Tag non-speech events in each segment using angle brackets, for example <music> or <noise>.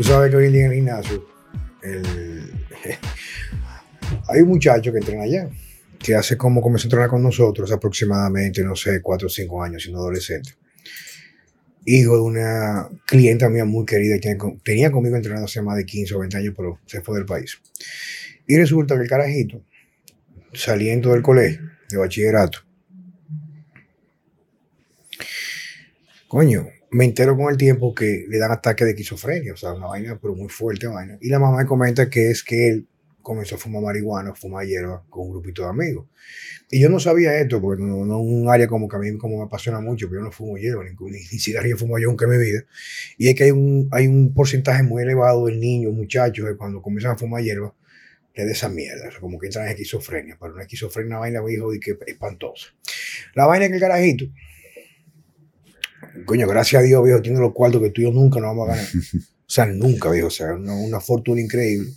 Tú sabes que hoy en día en el gimnasio <laughs> hay un muchacho que entrena allá, que hace como comenzó a entrenar con nosotros aproximadamente, no sé, 4 o 5 años, siendo adolescente. Hijo de una clienta mía muy querida, que tenía conmigo entrenando hace más de 15 o 20 años, pero se fue del país. Y resulta que el carajito, saliendo del colegio, de bachillerato, coño, me entero con el tiempo que le dan ataque de esquizofrenia, o sea, una vaina, pero muy fuerte vaina. Y la mamá me comenta que es que él comenzó a fumar marihuana, fumar hierba con un grupito de amigos. Y yo no sabía esto, porque no, no es un área como que a mí como me apasiona mucho, pero yo no fumo hierba, ni, ni, ni cigarrillo fumo yo nunca en mi vida. Y es que hay un, hay un porcentaje muy elevado de niños, muchachos, que cuando comienzan a fumar hierba, le da esa mierda, o sea, como que entran en esquizofrenia, pero una esquizofrenia, una vaina, hijo, y que espantosa. La vaina que el carajito, coño, gracias a Dios, viejo, tiene los cuartos que tú y yo nunca nos vamos a ganar. <laughs> O sea, nunca, viejo, o sea, una, una fortuna increíble.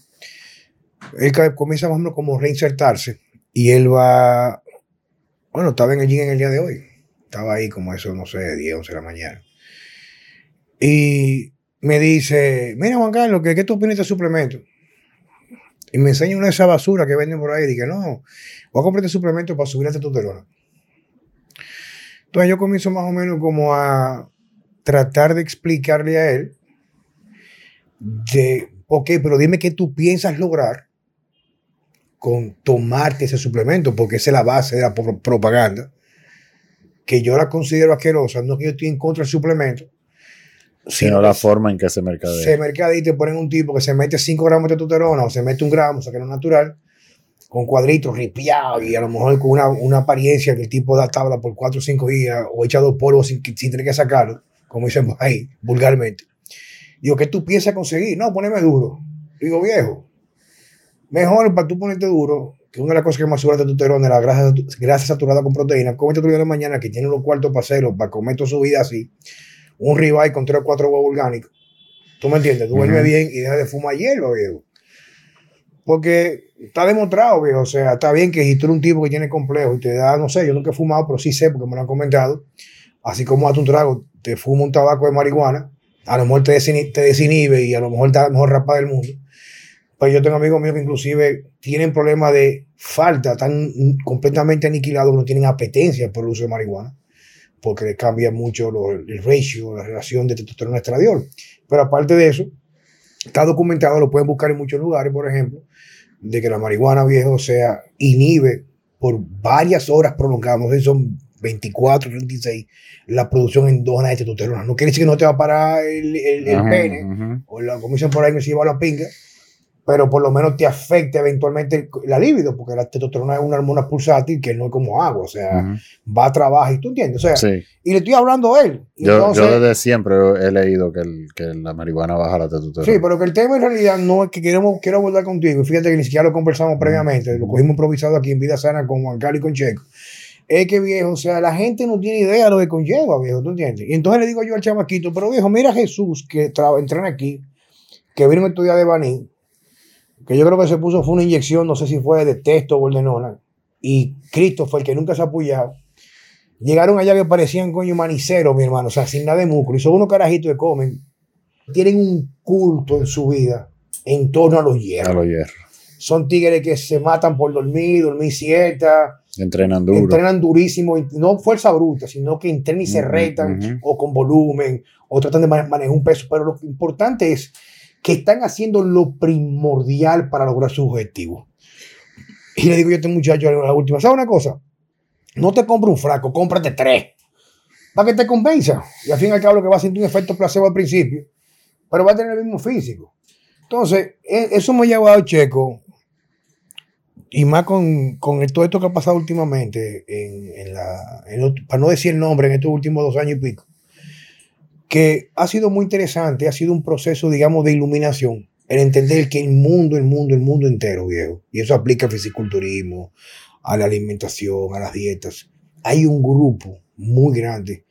Él comienza más o menos como reinsertarse y él va, bueno, estaba en el gym en el día de hoy. Estaba ahí como eso, no sé, 10, 11 de la mañana. Y me dice, mira Juan Carlos, ¿qué, qué tú opinas de este suplemento? Y me enseña una de esas basuras que venden por ahí. Y dije, no, voy a comprar este suplemento para subir la testosterona. Entonces yo comienzo más o menos como a tratar de explicarle a él de, ok, pero dime qué tú piensas lograr con tomarte ese suplemento, porque esa es la base de la pro- propaganda, que yo la considero asquerosa, no que yo estoy en contra del suplemento, Sino la forma en que se mercadea. se mercadea y te ponen un tipo que se mete 5 gramos de testosterona o se mete un gramo, o sea que no es natural, con cuadritos ripiados y a lo mejor con una, una apariencia que el tipo da tabla por 4 o 5 días o echa dos polvos sin, sin tener que sacarlo, como dicen ahí, vulgarmente. Digo, ¿qué tú piensas conseguir? No, poneme duro. Digo, viejo, mejor para tú ponerte duro, que una de las cosas que más sube la testosterona es la grasa, grasa saturada con proteína, cómete tu día de la mañana que tiene los cuartos para hacerlo, para comer toda su vida así, un ribeye con 3 o 4 huevos orgánicos. ¿Tú me entiendes? Tú duermes Ujú. bien y deja de fumar hierba, viejo. Porque está demostrado. O sea, está bien que si tú eres un tipo que tiene complejo y te da, no sé, yo nunca he fumado, pero sí sé porque me lo han comentado. Así como hazte un trago, te fuma un tabaco de marihuana, a lo mejor te, te desinhibe y a lo mejor te da la mejor rapa del mundo. Pues yo tengo amigos míos que inclusive tienen problemas de falta, están completamente aniquilados, no tienen apetencia por el uso de marihuana, porque le cambia mucho lo- el ratio, la relación de testosterona estradiol. Pero aparte de eso, está documentado, lo pueden buscar en muchos lugares, por ejemplo, de que la marihuana viejo, sea, inhibe por varias horas prolongadas, no sé si son 24, 36, la producción endógena de testosterona. No quiere decir que no te va a parar el, el- el Ajá, pene, o la, como dicen por ahí, que se lleva la pinga, pero por lo menos te afecta eventualmente la libido, porque la testosterona es una hormona pulsátil que no es como agua, o sea, va a trabajar y tú entiendes, o sea, Sí. y le estoy hablando a él. Yo, entonces- yo desde siempre he leído que, el- que la marihuana baja la testosterona. Sí, pero que el tema en realidad no es que queremos, quiero abordar contigo. y Fíjate que ni siquiera lo conversamos previamente, lo cogimos improvisado aquí en Vida Sana con Juan Carlos y con Checo. Es que viejo, o sea, la gente no tiene idea de lo que conlleva, viejo, ¿tú entiendes? Y entonces le digo yo al chamaquito, pero viejo, mira a Jesús que entrena aquí, que vino a estudiar de Baní, que yo creo que se puso fue una inyección, no sé si fue de testo o de nona, y Cristo fue el que nunca se ha apoyado. Llegaron allá que parecían coño maniceros, mi hermano, o sea, sin nada de músculo. Y son unos carajitos que comen tienen un culto en su vida en torno a los A hierros. los hierros. Son tigres que se matan por dormir, dormir siesta, Entrenan duro. entrenan durísimo, no fuerza bruta, sino que entrenan y se retan, ujú. o con volumen, o tratan de mane- manejar un peso. Pero lo importante es que están haciendo lo primordial para lograr su objetivo. Y le digo yo a este muchacho a la última, ¿sabes una cosa? No te compres un fraco, cómprate tres. Para que te convenza. Y al fin y al cabo lo que va a sentir un efecto placebo al principio, pero va a tener el mismo físico. Entonces, e- eso me ha llevado, Checo, y más con, con todo esto que ha pasado últimamente, en, en la, para no decir el nombre, en estos últimos dos años y pico, que ha sido muy interesante, ha sido un proceso, digamos, de iluminación, el entender que el mundo, el mundo, el mundo entero, viejo, y eso aplica al fisiculturismo, a la alimentación, a las dietas, hay un grupo muy grande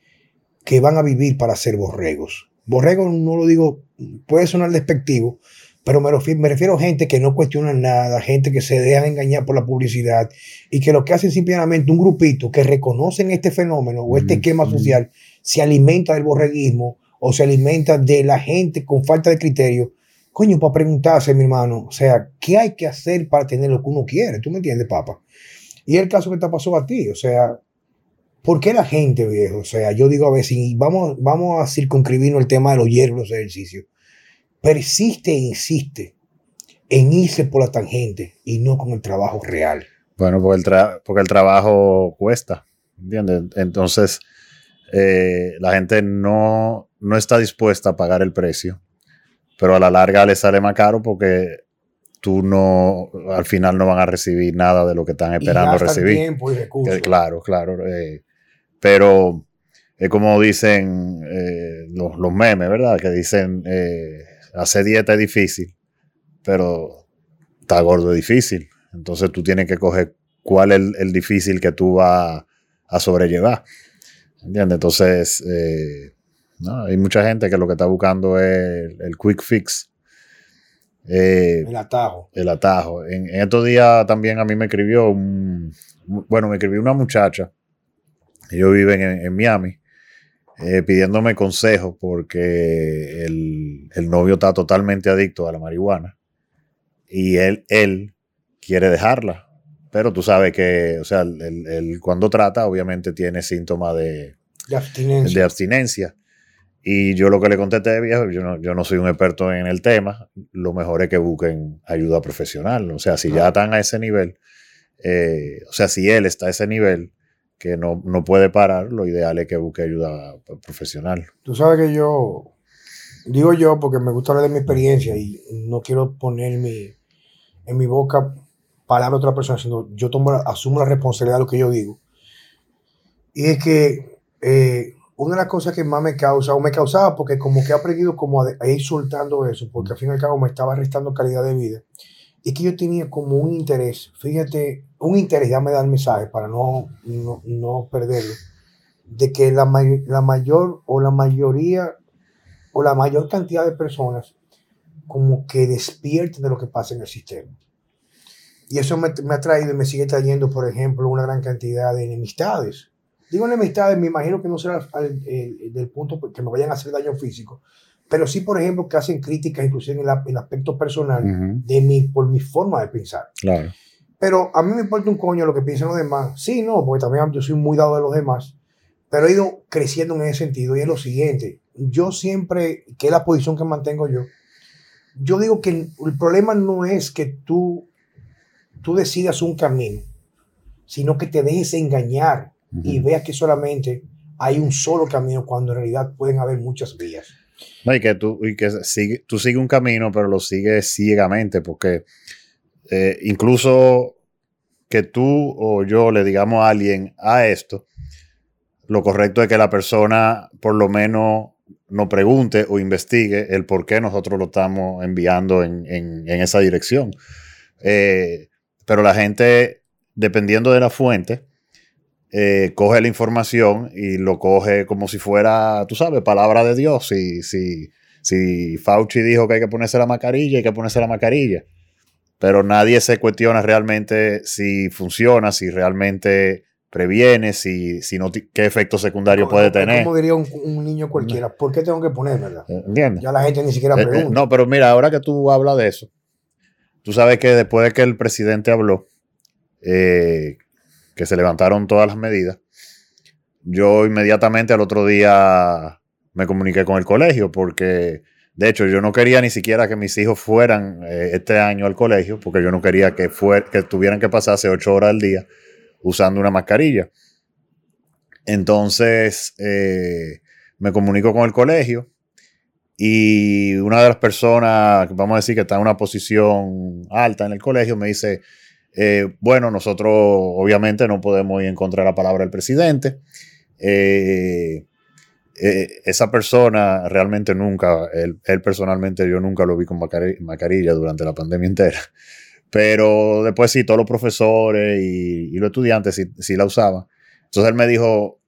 que van a vivir para ser borregos. Borregos no lo digo, puede sonar despectivo, pero me refiero, me refiero a gente que no cuestiona nada, gente que se deja engañar por la publicidad y que lo que hacen simplemente un grupito que reconocen este fenómeno o este Ujú, esquema social se alimenta del borreguismo o se alimenta de la gente con falta de criterio coño, para preguntarse, mi hermano, o sea, ¿qué hay que hacer para tener lo que uno quiere? ¿Tú me entiendes, papá? Y el caso que te pasó a ti, o sea, ¿por qué la gente, viejo? O sea, yo digo a veces, vamos, vamos a circunscribirnos el tema de los hierros, los ejercicios. Persiste e insiste en irse por la tangente y no con el trabajo real. Bueno, porque el, porque el trabajo cuesta, ¿entiendes? Entonces, eh, la gente no, no está dispuesta a pagar el precio, pero a la larga le sale más caro porque tú no, al final no van a recibir nada de lo que están esperando recibir. Tiempo y recursos. claro, claro. Eh, pero es como dicen eh, los, los, memes, ¿verdad? Que dicen, eh, hacer dieta es difícil, pero está gordo es difícil. Entonces tú tienes que coger cuál es el, difícil que tú vas a sobrellevar. ¿Entiendes? Entonces, ¿no? hay mucha gente que lo que está buscando es el quick fix eh, el atajo. El atajo. En, estos días también a mí me escribió un, bueno, me escribió una muchacha, ellos viven en, Miami, eh, pidiéndome consejos porque el, novio está totalmente adicto a la marihuana y él, él quiere dejarla. Pero tú sabes que, o sea, él, cuando trata, obviamente tiene síntomas de, De abstinencia. Y yo lo que le contesté, viejo, yo no, yo no soy un experto en el tema, lo mejor es que busquen ayuda profesional. O sea, si ya están a ese nivel, eh, o sea, si él está a ese nivel que no, no, puede parar, lo ideal es que busque ayuda profesional. Tú sabes que yo, digo yo porque me gusta hablar de mi experiencia y no quiero poner mi, en mi boca palabras de otra persona, sino yo tomo, asumo la responsabilidad de lo que yo digo. Y es que... Eh, una de las cosas que más me causa, o me causaba, porque como que he aprendido como a, ir soltando eso, porque al fin y al cabo me estaba restando calidad de vida, y que yo tenía como un interés, fíjate, un interés, ya me da el mensaje para no, no, perderlo, de que la, la mayor o la mayoría o la mayor cantidad de personas como que despierten de lo que pasa en el sistema. Y eso me, me ha traído y me sigue trayendo, por ejemplo, una gran cantidad de enemistades Digo enemistades, me imagino que no será del punto que me vayan a hacer daño físico, pero sí, por ejemplo, que hacen críticas inclusive en, el aspecto personal de mí, por mi forma de pensar. Claro. Pero a mí me importa un coño lo que piensan los demás. Sí, no, porque también yo soy muy dado de los demás, pero he ido creciendo en ese sentido y es lo siguiente. Yo siempre, que es la posición que mantengo yo, yo digo que el problema no es que tú, tú decidas un camino, sino que te dejes engañar y vea que solamente hay un solo camino cuando en realidad pueden haber muchas vías. No, y que tú, y que sigue, tú sigues un camino, pero lo sigues ciegamente, porque eh, incluso que tú o yo le digamos a alguien a esto, lo correcto es que la persona por lo menos nos pregunte o investigue el por qué nosotros lo estamos enviando en, esa dirección. Eh, pero la gente, dependiendo de la fuente, eh, coge la información y lo coge como si fuera, tú sabes, palabra de Dios. Si, si, si Fauci dijo que hay que ponerse la mascarilla, hay que ponerse la mascarilla. Pero nadie se cuestiona realmente si funciona, si realmente previene, si, si no, qué efecto secundario puede tener. Como diría un, niño cualquiera, ¿por qué tengo que? Eh, ¿Entiendes? Ya la gente ni siquiera eh, pregunta. no, pero mira, ahora que tú hablas de eso, tú sabes que después de que el presidente habló, eh, que se levantaron todas las medidas, yo inmediatamente al otro día me comuniqué con el colegio porque, de hecho, yo no quería ni siquiera que mis hijos fueran eh, este año al colegio porque yo no quería que, que tuvieran que pasarse ocho horas al día usando una mascarilla. Entonces, eh, me comunico con el colegio y una de las personas, vamos a decir que está en una posición alta en el colegio, me dice, eh, bueno, nosotros obviamente no podemos ir en contra la palabra del presidente. Eh, eh, esa persona realmente nunca, él, personalmente yo nunca lo vi con mascarilla durante la pandemia entera. Pero después sí, todos los profesores y, los estudiantes sí, la usaban. Entonces él me dijo,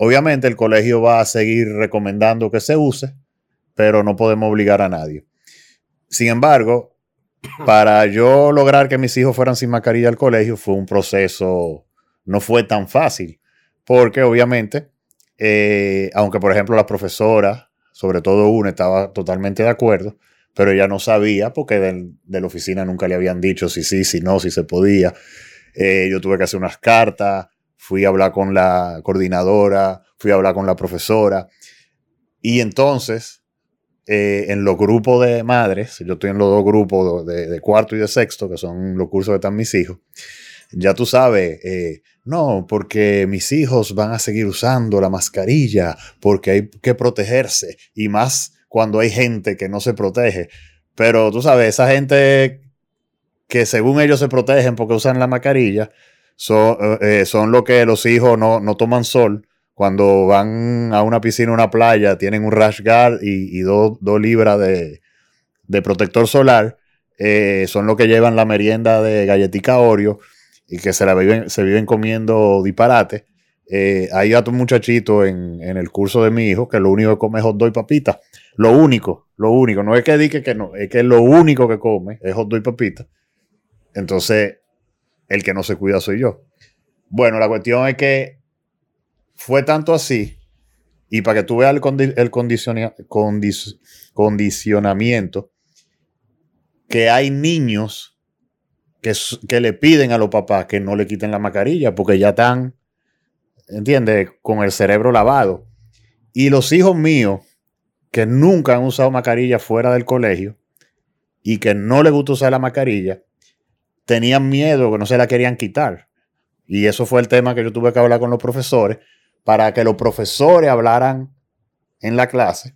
obviamente el colegio va a seguir recomendando que se use, pero no podemos obligar a nadie. Sin embargo, para yo lograr que mis hijos fueran sin mascarilla al colegio fue un proceso, no fue tan fácil, porque obviamente, eh, aunque por ejemplo las profesoras sobre todo una, estaba totalmente de acuerdo, pero ella no sabía porque de la oficina nunca le habían dicho si sí, si no, si se podía. Eh, yo tuve que hacer unas cartas, fui a hablar con la coordinadora, fui a hablar con la profesora. Y entonces, eh, en los grupos de madres, yo estoy en los dos grupos de, cuarto y de sexto, que son los cursos que están mis hijos, ya tú sabes, eh, no, porque mis hijos van a seguir usando la mascarilla, porque hay que protegerse, y más cuando hay gente que no se protege. Pero tú sabes, esa gente que según ellos se protegen porque usan la mascarilla, son, eh, son lo que los hijos no, no toman sol cuando van a una piscina o una playa, tienen un rash guard y, dos libras de, protector solar, eh, son los que llevan la merienda de galletica Oreo y que se la viven, se viven comiendo disparate. Eh, hay otro muchachito en, el curso de mi hijo que lo único que come es hot dog y papita. Lo único, lo único. No es que diga que no, es que lo único que come es hot dog y papita. Entonces, el que no se cuida soy yo. Bueno, la cuestión es que fue tanto así, y para que tú veas el, condicionamiento, que hay niños que, que, le piden a los papás que no le quiten la mascarilla porque ya están, ¿entiendes?, con el cerebro lavado. Y los hijos míos, que nunca han usado mascarilla fuera del colegio y que no les gusta usar la mascarilla, tenían miedo que no se la querían quitar. Y eso fue el tema que yo tuve que hablar con los profesores para que los profesores hablaran en la clase,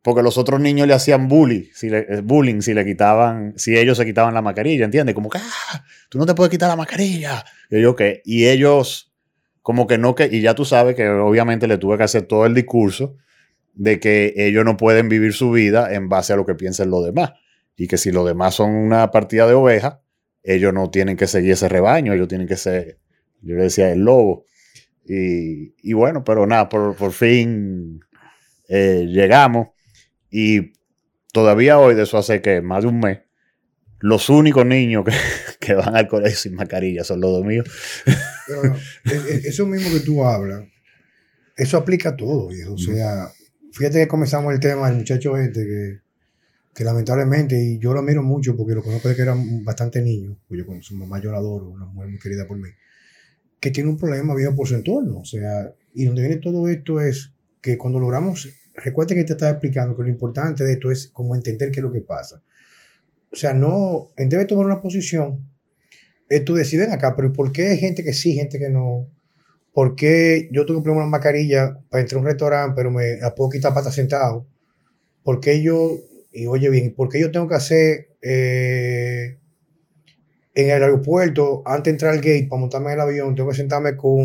porque los otros niños le hacían bullying si le, eh, quitaban, si ellos se quitaban la mascarilla, ¿entiendes? Como que, ah, tú no te puedes quitar la mascarilla. Y yo, ¿qué? Y ellos, como que no, que, y ya tú sabes que obviamente le tuve que hacer todo el discurso de que ellos no pueden vivir su vida en base a lo que piensen los demás. Y que si los demás son una partida de ovejas, ellos no tienen que seguir ese rebaño, ellos tienen que ser, yo le decía, el lobo. Y, bueno, pero nada, por, fin eh, llegamos y todavía hoy, de eso hace que más de un mes, los únicos niños que, <laughs> van al colegio sin mascarilla son los dos míos. E, e, eso mismo que tú hablas, eso aplica a todo. O sea, fíjate que comenzamos el tema del muchacho este que, que lamentablemente, y yo lo miro mucho porque lo conozco de que era bastante niño, pues yo con su mamá yo la adoro, una mujer muy querida por mí que tiene un problema vivo por su entorno. O sea, y donde viene todo esto es que cuando logramos, recuerda que te estaba explicando que lo importante de esto es como entender qué es lo que pasa. O sea, no, en vez de tomar una posición, tú deciden acá, pero ¿por qué hay gente que sí, gente que no? ¿Por qué yo tengo que poner una mascarilla para entrar a un restaurante, pero me la puedo quitar para estar sentado? ¿Por qué yo, y oye bien, ¿por qué yo tengo que hacer eh, en el aeropuerto, antes de entrar al gate, para montarme en el avión, tengo que sentarme con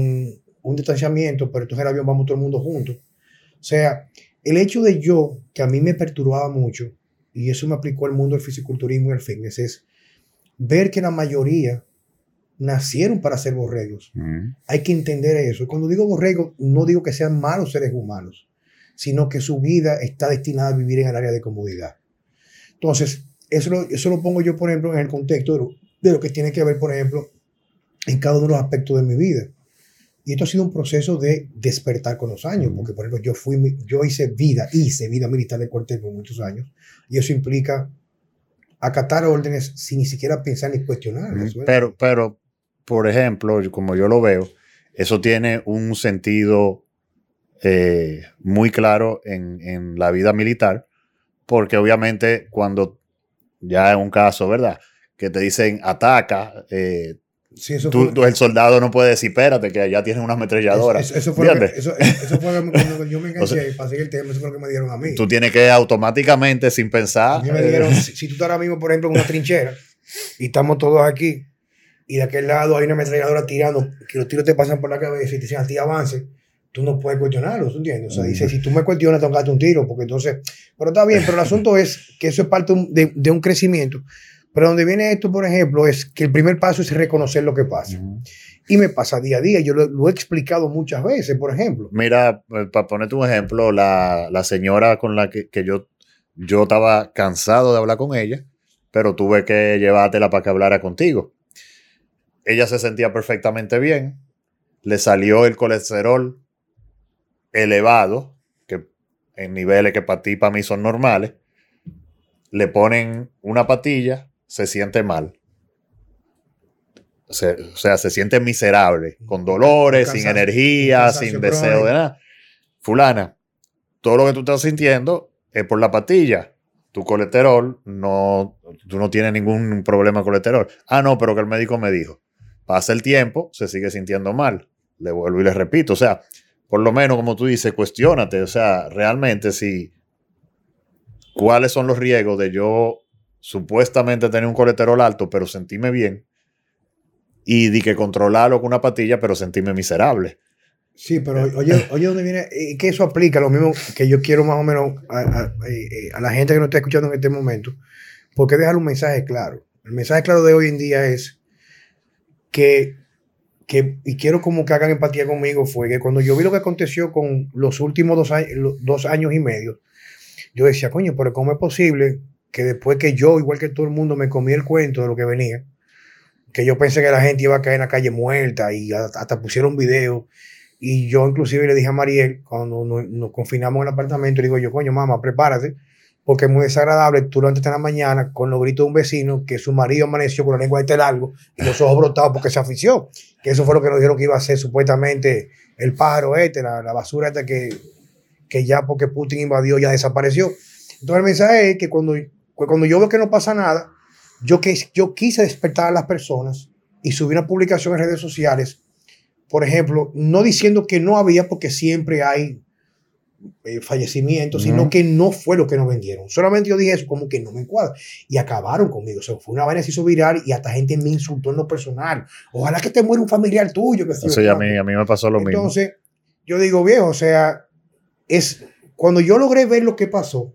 un distanciamiento, pero entonces en el avión vamos todo el mundo juntos. O sea, el hecho de yo, que a mí me perturbaba mucho, y eso me aplicó al mundo del fisiculturismo y el fitness, es ver que la mayoría nacieron para ser borregos. Hay que entender eso. Cuando digo borregos, no digo que sean malos seres humanos, sino que su vida está destinada a vivir en el área de comodidad. Entonces, eso lo, eso lo pongo yo, por ejemplo, en el contexto de de lo que tiene que ver, por ejemplo, en cada uno de los aspectos de mi vida. Y esto ha sido un proceso de despertar con los años, porque por ejemplo yo fui, yo hice vida, hice vida militar de cuartel por muchos años, y eso implica acatar órdenes sin ni siquiera pensar ni cuestionarlas. Pero, pero, por ejemplo, como yo lo veo, eso tiene un sentido eh, muy claro en, en la vida militar, porque obviamente cuando ya en un caso, ¿verdad? que te dicen ataca, eh, tú, el soldado no puede decir, espérate, que allá tienes una ametralladora. Eso, fue, lo que, eso, fue cuando yo me <laughs> enganché para seguir el tema, eso fue lo que me dieron a mí. Tú tienes que automáticamente, sin pensar. me dijeron, eh, si, tú estás ahora mismo, por ejemplo, en una trinchera y estamos todos aquí y de aquel lado hay una ametralladora tirando, que los tiros te pasan por la cabeza y te dicen a ti avance, tú no puedes cuestionarlo, ¿tú entiendes? O sea, dice, si tú me cuestionas, te un tiro, porque entonces, pero está bien, pero el asunto es que eso es parte de, de un crecimiento pero donde viene esto, por ejemplo, es que el primer paso es reconocer lo que pasa. Y me pasa día a día. Yo lo, he explicado muchas veces, por ejemplo. Mira, eh, para ponerte un ejemplo, la, señora con la que, yo, yo estaba cansado de hablar con ella, pero tuve que llevártela para que hablara contigo. Ella se sentía perfectamente bien. Le salió el colesterol elevado, que en niveles que para ti y para mí son normales, le ponen una patilla, se siente mal. o sea, se siente miserable, con dolores, sin energía, sin deseo de nada. Fulana, todo lo que tú estás sintiendo es por la patilla. Tu colesterol, no, tú no tienes ningún problema con colesterol. Ah, no, pero que el médico me dijo. Pasa el tiempo, se sigue sintiendo mal. Le vuelvo y le repito. O sea, por lo menos, como tú dices, cuestionate. O sea, realmente si. ¿Cuáles son los riesgos de yo supuestamente tener un colesterol alto, pero sentirme bien? Y de que controlarlo con una patilla, pero sentirme miserable. Sí, pero oye, oye, ¿dónde viene? Y que eso aplica lo mismo que yo quiero más o menos a, eh, la gente que nos está escuchando en este momento, porque dejar un mensaje claro. El mensaje claro de hoy en día es que, que, y quiero como que hagan empatía conmigo, fue que cuando yo vi lo que aconteció con los últimos dos, años, dos años y medio, yo decía, coño, pero ¿cómo es posible que después que yo, igual que todo el mundo, me comí el cuento de lo que venía, que yo pensé que la gente iba a caer en la calle muerta y hasta pusieron video y yo inclusive le dije a Mariel, cuando nos, confinamos en el apartamento, le digo yo, coño, mamá, prepárate, porque es muy desagradable tú lo antes en la mañana con los gritos de un vecino que su marido amaneció con la lengua de este largo y los ojos brotados porque se afició. Que eso fue lo que nos dijeron que iba a ser supuestamente el pájaro este, la, basura esta que, que ya porque Putin invadió ya desapareció. Entonces el mensaje es que cuando, cuando yo veo que no pasa nada, yo, que, yo quise despertar a las personas y subí una publicación en redes sociales por ejemplo, no diciendo que no había porque siempre hay eh, fallecimientos, sino que no fue lo que nos vendieron. Solamente yo dije eso, como que no me encuadra. Y acabaron conmigo. O sea, fue una vaina se hizo viral y hasta gente me insultó en lo personal. Ojalá que te muera un familiar tuyo. Que Eso ya a mí, a mí me pasó lo mismo. Entonces, yo digo, viejo, o sea, es cuando yo logré ver lo que pasó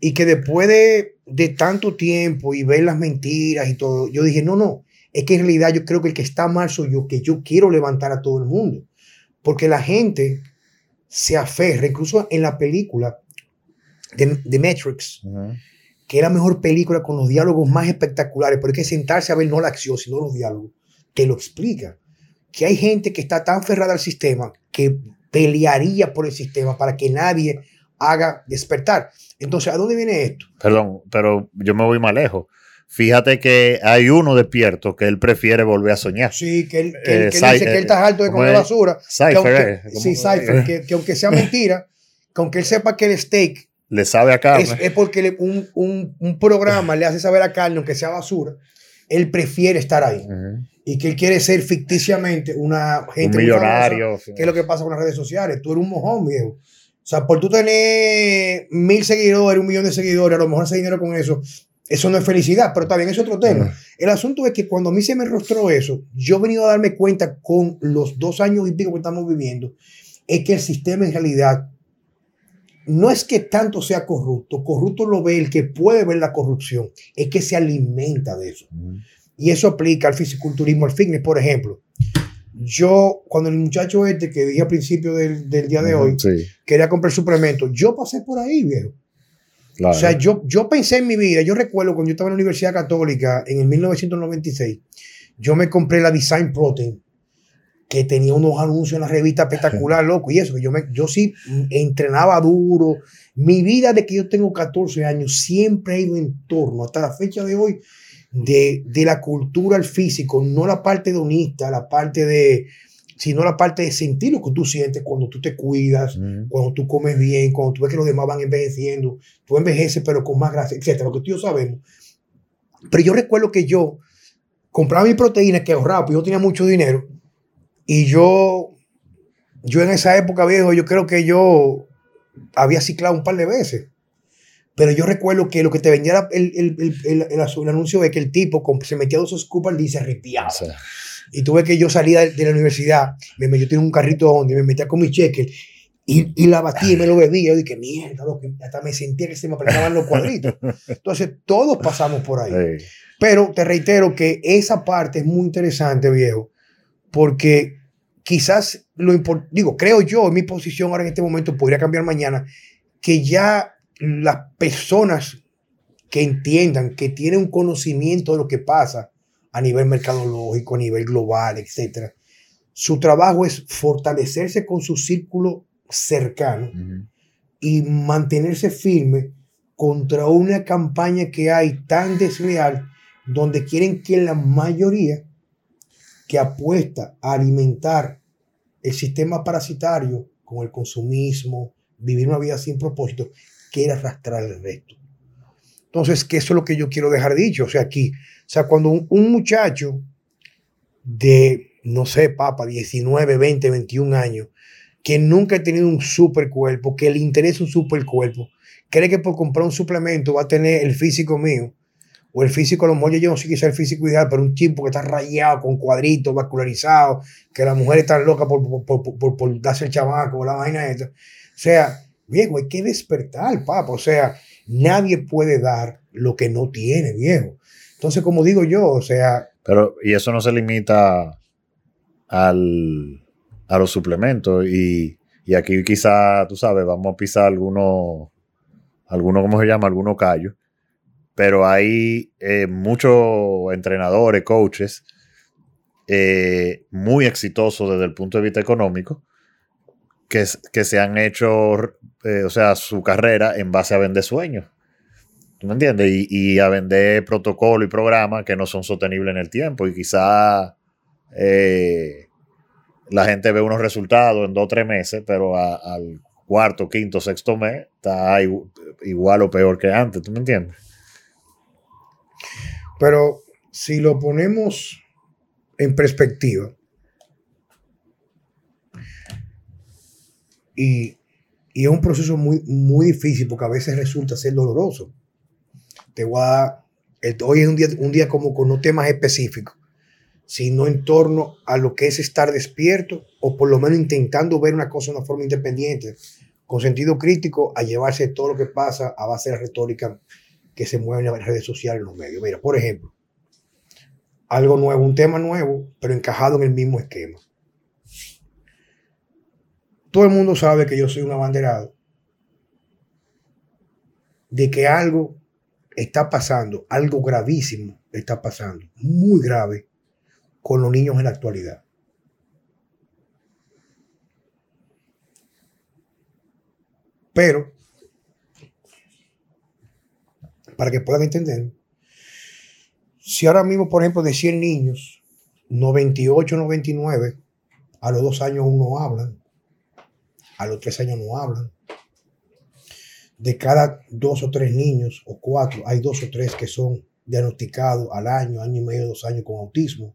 y que después de, de tanto tiempo y ver las mentiras y todo, yo dije, no, no, es que en realidad yo creo que el que está mal soy yo, que yo quiero levantar a todo el mundo. Porque la gente se aferra, incluso en la película de, Matrix, que es la mejor película con los diálogos más espectaculares, pero hay que sentarse a ver no la acción, sino los diálogos, que lo explica. Que hay gente que está tan ferrada al sistema que pelearía por el sistema para que nadie haga despertar. Entonces, ¿a dónde viene esto? Perdón, pero yo me voy más lejos. Fíjate que hay uno despierto que él prefiere volver a soñar. Sí, que él, que, eh, dice que él está harto de comer basura. Cypher, que sí, Cypher, que, que, aunque sea mentira, que aunque él sepa que el steak le sabe a carne. Es, porque un, un, un, programa le hace saber a carne, aunque sea basura, él prefiere estar ahí. Y que él quiere ser ficticiamente una gente un millonario. ¿Qué es lo que pasa con las redes sociales? Tú eres un mojón, viejo. O sea, por tú tener mil seguidores, un millón de seguidores, a lo mejor ese dinero con eso eso no es felicidad, pero también es otro tema. El asunto es que cuando a mí se me rostró eso, yo he venido a darme cuenta con los dos años y pico que estamos viviendo, es que el sistema en realidad no es que tanto sea corrupto, corrupto lo ve el que puede ver la corrupción, es que se alimenta de eso. Y eso aplica al fisiculturismo, al fitness, por ejemplo. Yo, cuando el muchacho este que dije al principio del, día de hoy, quería comprar suplementos, yo pasé por ahí, viejo. O sea, yo, yo pensé en mi vida, yo recuerdo cuando yo estaba en la Universidad Católica en el 1996, yo me compré la Design Protein, que tenía unos anuncios en la revista espectacular, <laughs> loco, y eso, que yo, me, yo sí entrenaba duro. Mi vida de que yo tengo 14 años siempre ha ido en torno, hasta la fecha de hoy, de, de la cultura al físico, no la parte hedonista, la parte de, sino la parte de sentir lo que tú sientes cuando tú te cuidas, cuando tú comes bien, cuando tú ves que los demás van envejeciendo, tú envejeces pero con más grasa, etcétera, lo que tú sabemos. Pero yo recuerdo que yo compraba mi proteína que ahorraba, pues yo tenía mucho dinero y yo, yo en esa época viejo, yo creo que yo había ciclado un par de veces. Pero yo recuerdo que lo que te vendía el, el, el, el anuncio de que el tipo se metía dos scoops al día y se arrepiaba. Y tuve que yo salía de, la universidad, me, yo tenía un carrito donde me metía con mi cheque y, y, la batía y me lo bebía. Yo dije, mierda, hasta me sentía que se me apretaban los cuadritos. <laughs> Entonces, todos pasamos por ahí. Pero te reitero que esa parte es muy interesante, viejo, porque quizás lo importante, digo, creo yo, en mi posición ahora en este momento podría cambiar mañana, que ya las personas que entiendan, que tienen un conocimiento de lo que pasa, a nivel mercadológico, a nivel global, etc. Su trabajo es fortalecerse con su círculo cercano y mantenerse firme contra una campaña que hay tan desleal donde quieren que la mayoría que apuesta a alimentar el sistema parasitario con el consumismo, vivir una vida sin propósito, quiere arrastrar el resto. Entonces, que eso es lo que yo quiero dejar dicho. O sea, aquí, sea, cuando un, muchacho de, no sé, papa, 19, 20, 21 años, que nunca ha tenido un super cuerpo, que le interesa un super cuerpo, cree que por comprar un suplemento va a tener el físico mío, o el físico, a lo mejor yo no sé qué sea el físico ideal, pero un tipo que está rayado, con cuadritos, vascularizado, que la mujer está loca por, por, por, por darse el chamaco, la vaina esta. O sea, viejo, hay que despertar, papá. O sea, nadie puede dar lo que no tiene, viejo. Entonces, como digo yo, o sea... Pero, y eso no se limita al, a los suplementos. Y, y aquí quizá, tú sabes, vamos a pisar algunos, algunos, ¿cómo se llama? Algunos callos. Pero hay eh, muchos entrenadores, coaches, eh, muy exitosos desde el punto de vista económico, que, que se han hecho, eh, o sea, su carrera en base a vender sueños. ¿Tú me entiendes? Y, y a vender protocolos y programas que no son sostenibles en el tiempo. Y quizá eh, la gente ve unos resultados en dos o tres meses, pero al cuarto, quinto, sexto mes está igu- igual o peor que antes. ¿Tú me entiendes? Pero si lo ponemos en perspectiva, y, y es un proceso muy, muy difícil porque a veces resulta ser doloroso. Te voy a el- hoy es un día, un día como con no temas específicos, sino en torno a lo que es estar despierto o por lo menos intentando ver una cosa de una forma independiente, con sentido crítico, a llevarse todo lo que pasa a base de la retórica que se mueve en las redes sociales, en los medios. Mira, por ejemplo, algo nuevo, un tema nuevo, pero encajado en el mismo esquema. Todo el mundo sabe que yo soy un abanderado de que algo está pasando, algo gravísimo está pasando, muy grave, con los niños en la actualidad. Pero, para que puedan entender, si ahora mismo, por ejemplo, de 100 niños, 98, 99, a los dos años uno hablan, a los tres años no hablan. De cada dos o tres niños o cuatro, hay dos o tres que son diagnosticados al año, año y medio, dos años con autismo.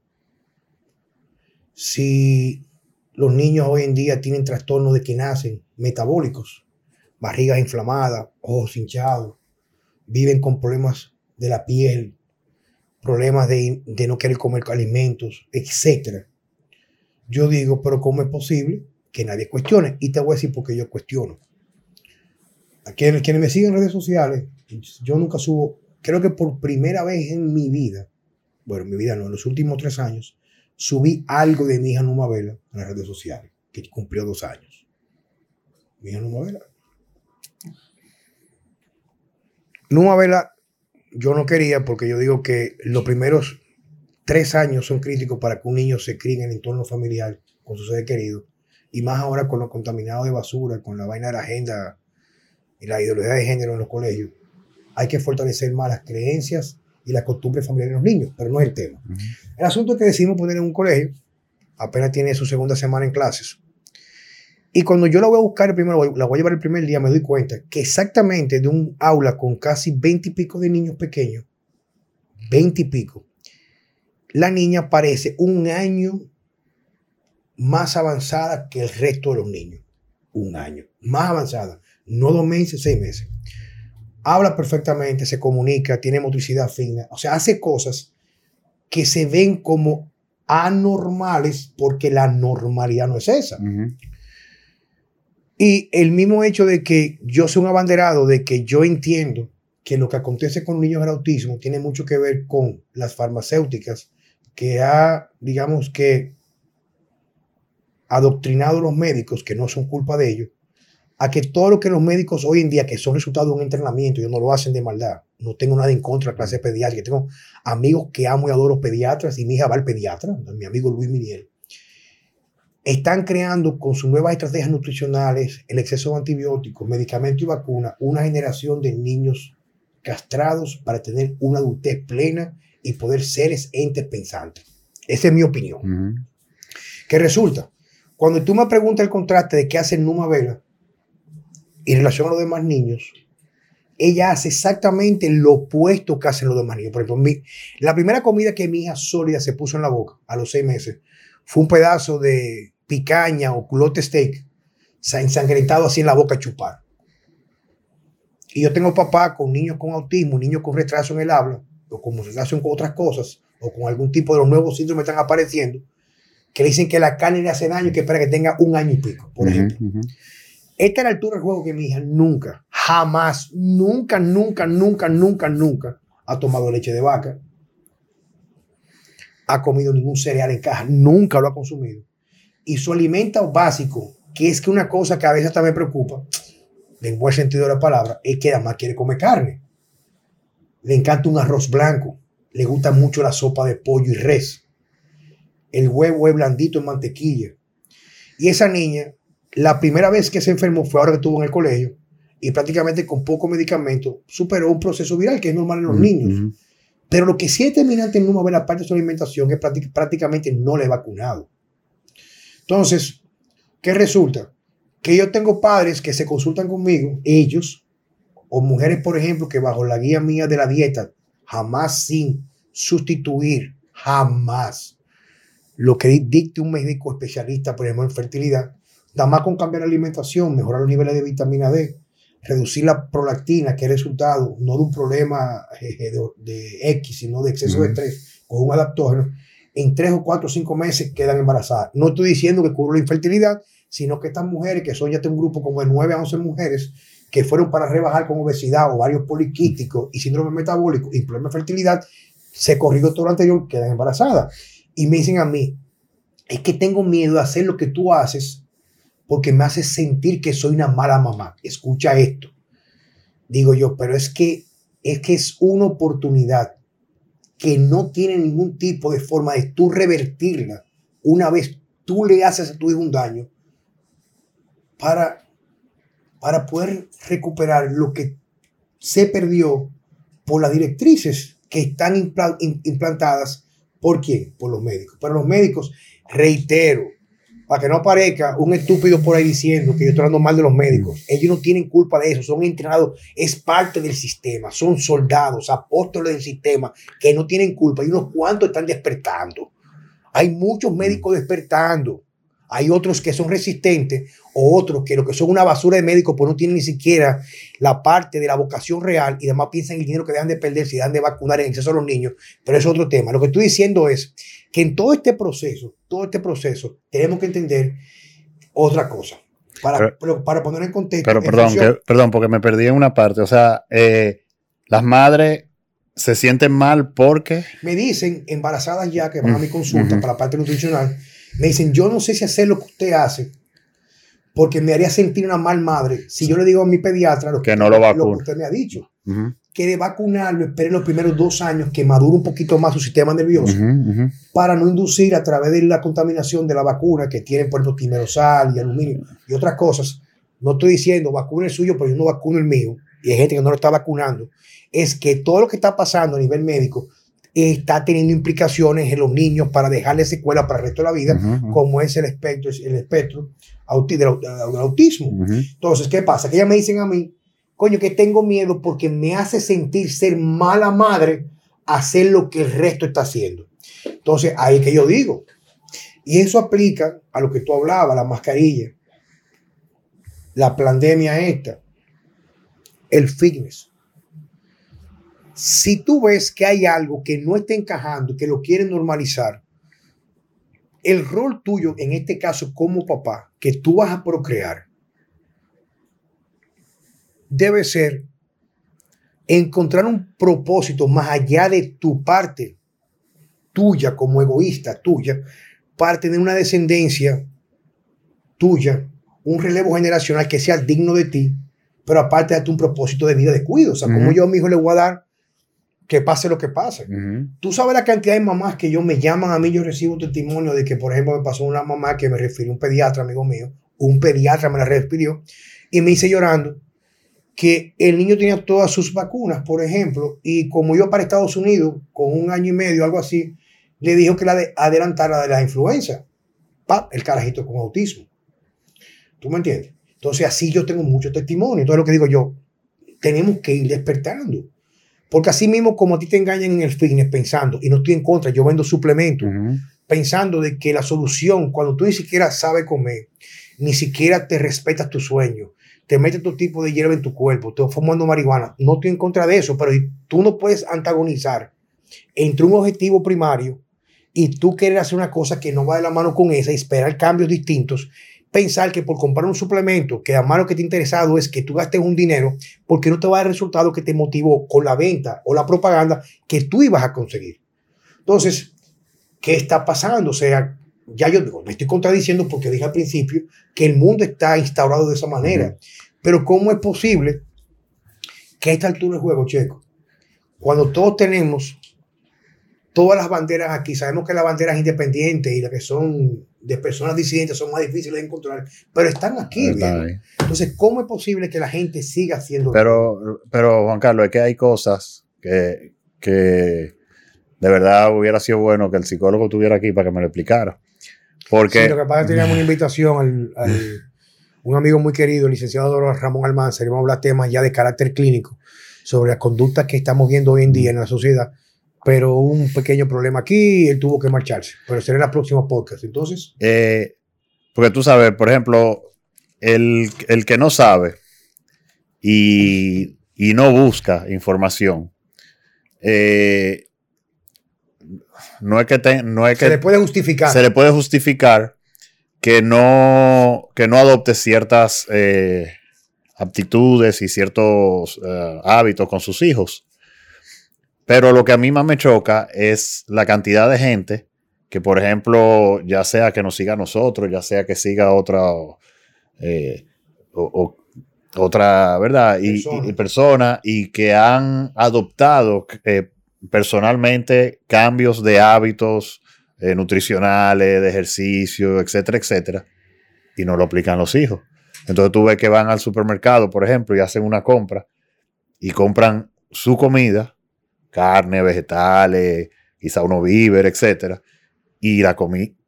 Si los niños hoy en día tienen trastornos de que nacen metabólicos, barrigas inflamadas, ojos hinchados, viven con problemas de la piel, problemas de, no querer comer alimentos, etc. Yo digo, pero ¿cómo es posible que nadie cuestione? Y te voy a decir por qué yo cuestiono. A quienes, quienes me siguen en redes sociales, yo nunca subo, creo que por primera vez en mi vida, bueno, en mi vida no, en los últimos tres años, subí algo de mi hija Numa Vela en las redes sociales, que cumplió dos años. Mi hija Numa Vela. Numa Vela, yo no quería porque yo digo que los primeros tres años son críticos para que un niño se críe en el entorno familiar con su ser querido. Y más ahora con los contaminados de basura, con la vaina de la agenda y la ideología de género en los colegios. Hay que fortalecer más las creencias y las costumbres familiares de los niños, pero no es el tema. El asunto es que decidimos poner en un colegio, apenas tiene su segunda semana en clases. Y cuando yo la voy a buscar el primero, la voy a llevar el primer día, me doy cuenta que exactamente de un aula con casi 20 y pico de niños pequeños, 20 y pico, la niña parece un año más avanzada que el resto de los niños. Un año. Más avanzada. No dos meses, seis meses. Habla perfectamente, se comunica, tiene motricidad fina. O sea, hace cosas que se ven como anormales porque la normalidad no es esa. Y el mismo hecho de que yo soy un abanderado, de que yo entiendo que lo que acontece con niños con autismo tiene mucho que ver con las farmacéuticas que ha, digamos que, adoctrinado a los médicos, que no son culpa de ellos, a que todo lo que los médicos hoy en día, que son resultado de un entrenamiento, ellos no lo hacen de maldad. No tengo nada en contra de la clase pediátrica. Tengo amigos que amo y adoro pediatras y mi hija va al pediatra, mi amigo Luis Miniel. están creando con sus nuevas estrategias nutricionales, el exceso de antibióticos, medicamentos y vacunas, una generación de niños castrados para tener una adultez plena y poder seres entes pensantes. Esa es mi opinión. ¿Qué resulta? Cuando tú me preguntas el contraste de qué hace Numa Vela en relación a los demás niños, ella hace exactamente lo opuesto que hacen los demás niños. Por ejemplo, mi- la primera comida que mi hija sólida se puso en la boca a los seis meses fue un pedazo de picaña o culote steak sa- ensangrentado así en la boca a chupar. Y yo tengo papá con niños con autismo, niños con retraso en el habla, o con retraso con otras cosas, o con algún tipo de los nuevos síndromes que están apareciendo, que le dicen que la carne le hace daño y que espera que tenga un año y pico, por ejemplo. Esta es la altura del juego que mi hija nunca, jamás, nunca, nunca, nunca, nunca, nunca ha tomado leche de vaca, ha comido ningún cereal en caja, nunca lo ha consumido. Y su alimento básico, que es que una cosa que a veces me preocupa, <tsk> en buen sentido de la palabra, es que además quiere comer carne. Le encanta un arroz blanco, le gusta mucho la sopa de pollo y res. El huevo es blandito en mantequilla. Y esa niña, la primera vez que se enfermó fue ahora que estuvo en el colegio y prácticamente con poco medicamento superó un proceso viral que es normal en los niños. Pero lo que sí es determinante en ver la parte de su alimentación es prácti- prácticamente no le he vacunado. Entonces, ¿qué resulta? Que yo tengo padres que se consultan conmigo, ellos, o mujeres, por ejemplo, que bajo la guía mía de la dieta, jamás sin sustituir, jamás, lo que dicte un médico especialista, por ejemplo, en fertilidad, nada más con cambiar la alimentación, mejorar los niveles de vitamina D, reducir la prolactina, que es resultado no de un problema eh, de, de X, sino de exceso de estrés con un adaptógeno, en tres o cuatro o cinco meses quedan embarazadas. No estoy diciendo que cubro la infertilidad, sino que estas mujeres, que son ya un grupo como de 9 a 11 mujeres, que fueron para rebajar con obesidad, ovarios poliquísticos y síndrome metabólico y problemas de fertilidad, se corrigió todo lo anterior, quedan embarazadas. Y me dicen a mí, es que tengo miedo de hacer lo que tú haces porque me hace sentir que soy una mala mamá. Escucha esto. Digo yo, pero es que es que es una oportunidad que no tiene ningún tipo de forma de tú revertirla una vez tú le haces a tu hijo un daño para, para poder recuperar lo que se perdió por las directrices que están impla- im- implantadas por quién? Por los médicos. Pero los médicos, reitero, para que no aparezca un estúpido por ahí diciendo que yo estoy hablando mal de los médicos. Ellos no tienen culpa de eso, son entrenados, es parte del sistema, son soldados, apóstoles del sistema que no tienen culpa y unos cuantos están despertando. Hay muchos médicos despertando. Hay otros que son resistentes o otros que lo que son una basura de médicos pues no tienen ni siquiera la parte de la vocación real y además piensan en el dinero que dejan de perder si dejan de vacunar en exceso a los niños. Pero es otro tema. Lo que estoy diciendo es que en todo este proceso, todo este proceso, tenemos que entender otra cosa. Para, Pero- para poner en contexto. Pero en perdón, función- que- perdón, porque me perdí en una parte. O sea, eh, las madres se sienten mal porque. me dicen, embarazadas ya que van a mi consulta Ujú. para la parte nutricional, me dicen, yo no sé si hacer lo que usted hace, porque me haría sentir una mal madre si yo le digo a mi pediatra lo Que no lo lo que usted me ha dicho. Que de vacunarlo, espere los primeros dos años que madure un poquito más su sistema nervioso para no inducir a través de la contaminación de la vacuna que tienen, por ejemplo, timerosal y aluminio y otras cosas. No estoy diciendo vacune el suyo, pero yo no vacuno el mío. Y hay gente que no lo está vacunando. Es que todo lo que está pasando a nivel médico está teniendo implicaciones en los niños para dejarle secuelas para el resto de la vida, como es el espectro, el espectro del, del autismo. Ujú. Entonces, ¿qué pasa? Que ellas me dicen a mí, coño, que tengo miedo porque me hace sentir ser mala madre hacer lo que el resto está haciendo. Entonces, ahí es que yo digo. Y eso aplica a lo que tú hablabas, la mascarilla, la pandemia esta, el fitness. Si tú ves que hay algo que no está encajando, que lo quieren normalizar, el rol tuyo, en este caso como papá, que tú vas a procrear, debe ser encontrar un propósito más allá de tu parte tuya como egoísta tuya para tener una descendencia tuya, un relevo generacional que sea digno de ti, pero aparte darte un propósito de vida de cuido. O sea, como yo a mi hijo le voy a dar que pase lo que pase. Tú sabes la cantidad de mamás que yo me llaman a mí, yo recibo testimonio de que, por ejemplo, me pasó una mamá que me refirió un pediatra, amigo mío, un pediatra me la refirió, y me dice llorando que el niño tenía todas sus vacunas, por ejemplo, y como iba para Estados Unidos con un año y medio, algo así, le dijo que la de adelantara de la influenza. Pa, el carajito con autismo. ¿Tú me entiendes? Entonces así yo tengo mucho testimonio. Entonces lo que digo yo, tenemos que ir despertando. Porque así mismo como a ti te engañan en el fitness pensando, y no estoy en contra, yo vendo suplementos, pensando de que la solución, cuando tú ni siquiera sabes comer, ni siquiera te respetas tu sueño, te metes tu tipo de hierba en tu cuerpo, te fumando marihuana, no estoy en contra de eso, pero tú no puedes antagonizar entre un objetivo primario y tú quieres hacer una cosa que no va de la mano con esa y esperar cambios distintos, pensar que por comprar un suplemento, que a mano que te ha interesado es que tú gastes un dinero, porque no te va a dar el resultado que te motivó con la venta o la propaganda que tú ibas a conseguir. Entonces, ¿qué está pasando? O sea, ya yo digo, me estoy contradiciendo porque dije al principio que el mundo está instaurado de esa manera. Pero ¿cómo es posible que a esta altura del juego, Checo, cuando todos tenemos todas las banderas aquí. Sabemos que las banderas independientes y las que son de personas disidentes son más difíciles de encontrar, pero están aquí. Entonces, ¿cómo es posible que la gente siga haciendo Pero, pero Juan Carlos, es que hay cosas que, que de verdad hubiera sido bueno que el psicólogo estuviera aquí para que me lo explicara. Porque... Sí, lo que pasa es que teníamos una <laughs> invitación al, un amigo muy querido, el licenciado Ramón Almanza, y vamos a hablar temas ya de carácter clínico sobre las conductas que estamos viendo hoy en día en la sociedad pero un pequeño problema aquí y él tuvo que marcharse. Pero será en la próxima podcast. Entonces. Eh, porque tú sabes, por ejemplo, el, que no sabe y, no busca información, eh, no es que, no es que se le puede justificar. Se le puede justificar que no, que no adopte ciertas eh, aptitudes y ciertos hábitos con sus hijos. Pero lo que a mí más me choca es la cantidad de gente que, por ejemplo, ya sea que nos siga a nosotros, ya sea que siga otra, eh, otra, ¿verdad? Y persona. Y, que han adoptado eh, personalmente cambios de hábitos eh, nutricionales, de ejercicio, etcétera, etcétera, y no lo aplican los hijos. Entonces tú ves que van al supermercado, por ejemplo, y hacen una compra y compran su comida carne, vegetales, quizá uno víveres, etc. Y la,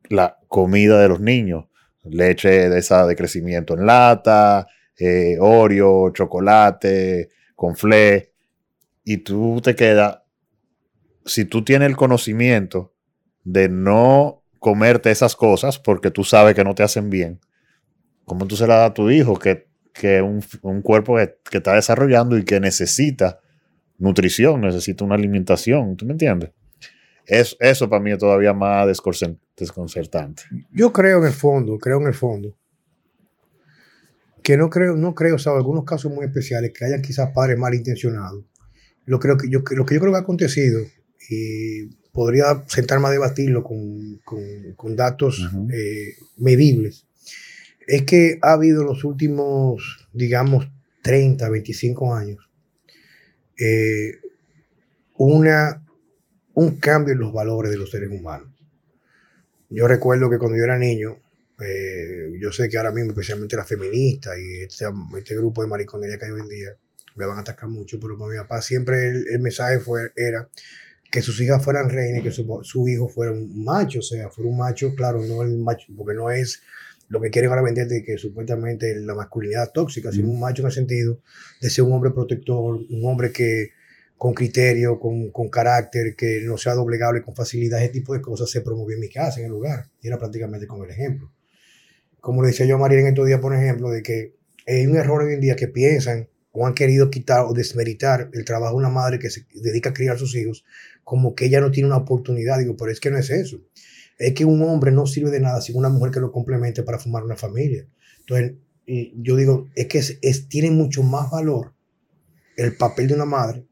la comida de los niños, leche de esa de crecimiento en lata, eh, Oreo, chocolate, conflé. Y tú te quedas, si tú tienes el conocimiento de no comerte esas cosas porque tú sabes que no te hacen bien, ¿cómo tú se la das a tu hijo que, que un, un cuerpo que, que, está desarrollando y que necesita nutrición, necesita una alimentación, ¿tú me entiendes? Es, eso para mí es todavía más desconcertante. Yo creo en el fondo, creo en el fondo, que no creo, no creo, o algunos casos muy especiales, que hayan quizás padres malintencionados. Lo, creo que yo, lo que yo creo que ha acontecido, y podría sentarme a debatirlo con, con, datos eh, medibles, es que ha habido en los últimos, digamos, 30, 25 años, eh, una, un cambio en los valores de los seres humanos. Yo recuerdo que cuando yo era niño, eh, yo sé que ahora mismo, especialmente las feministas y este, este, grupo de mariconería que hay hoy en día, me van a atacar mucho, pero para mi papá siempre el, mensaje fue, era que sus hijas fueran reinas que su, su, hijo fuera un macho, o sea, fuera un macho, claro, no el macho, porque no es lo que quieren ahora vender de que supuestamente la masculinidad tóxica, sino un macho en el sentido de ser un hombre protector, un hombre que con criterio, con, con carácter, que no sea doblegable con facilidad, ese tipo de cosas se promovió en mi casa, en el lugar. Y era prácticamente como el ejemplo. Como le decía yo a María en estos días, por ejemplo, de que hay un error hoy en día que piensan o han querido quitar o desmeritar el trabajo de una madre que se dedica a criar a sus hijos como que ella no tiene una oportunidad. Digo, pero es que no es eso es que un hombre no sirve de nada sin una mujer que lo complemente para formar una familia. Entonces, yo digo, es que es, tiene mucho más valor el papel de una madre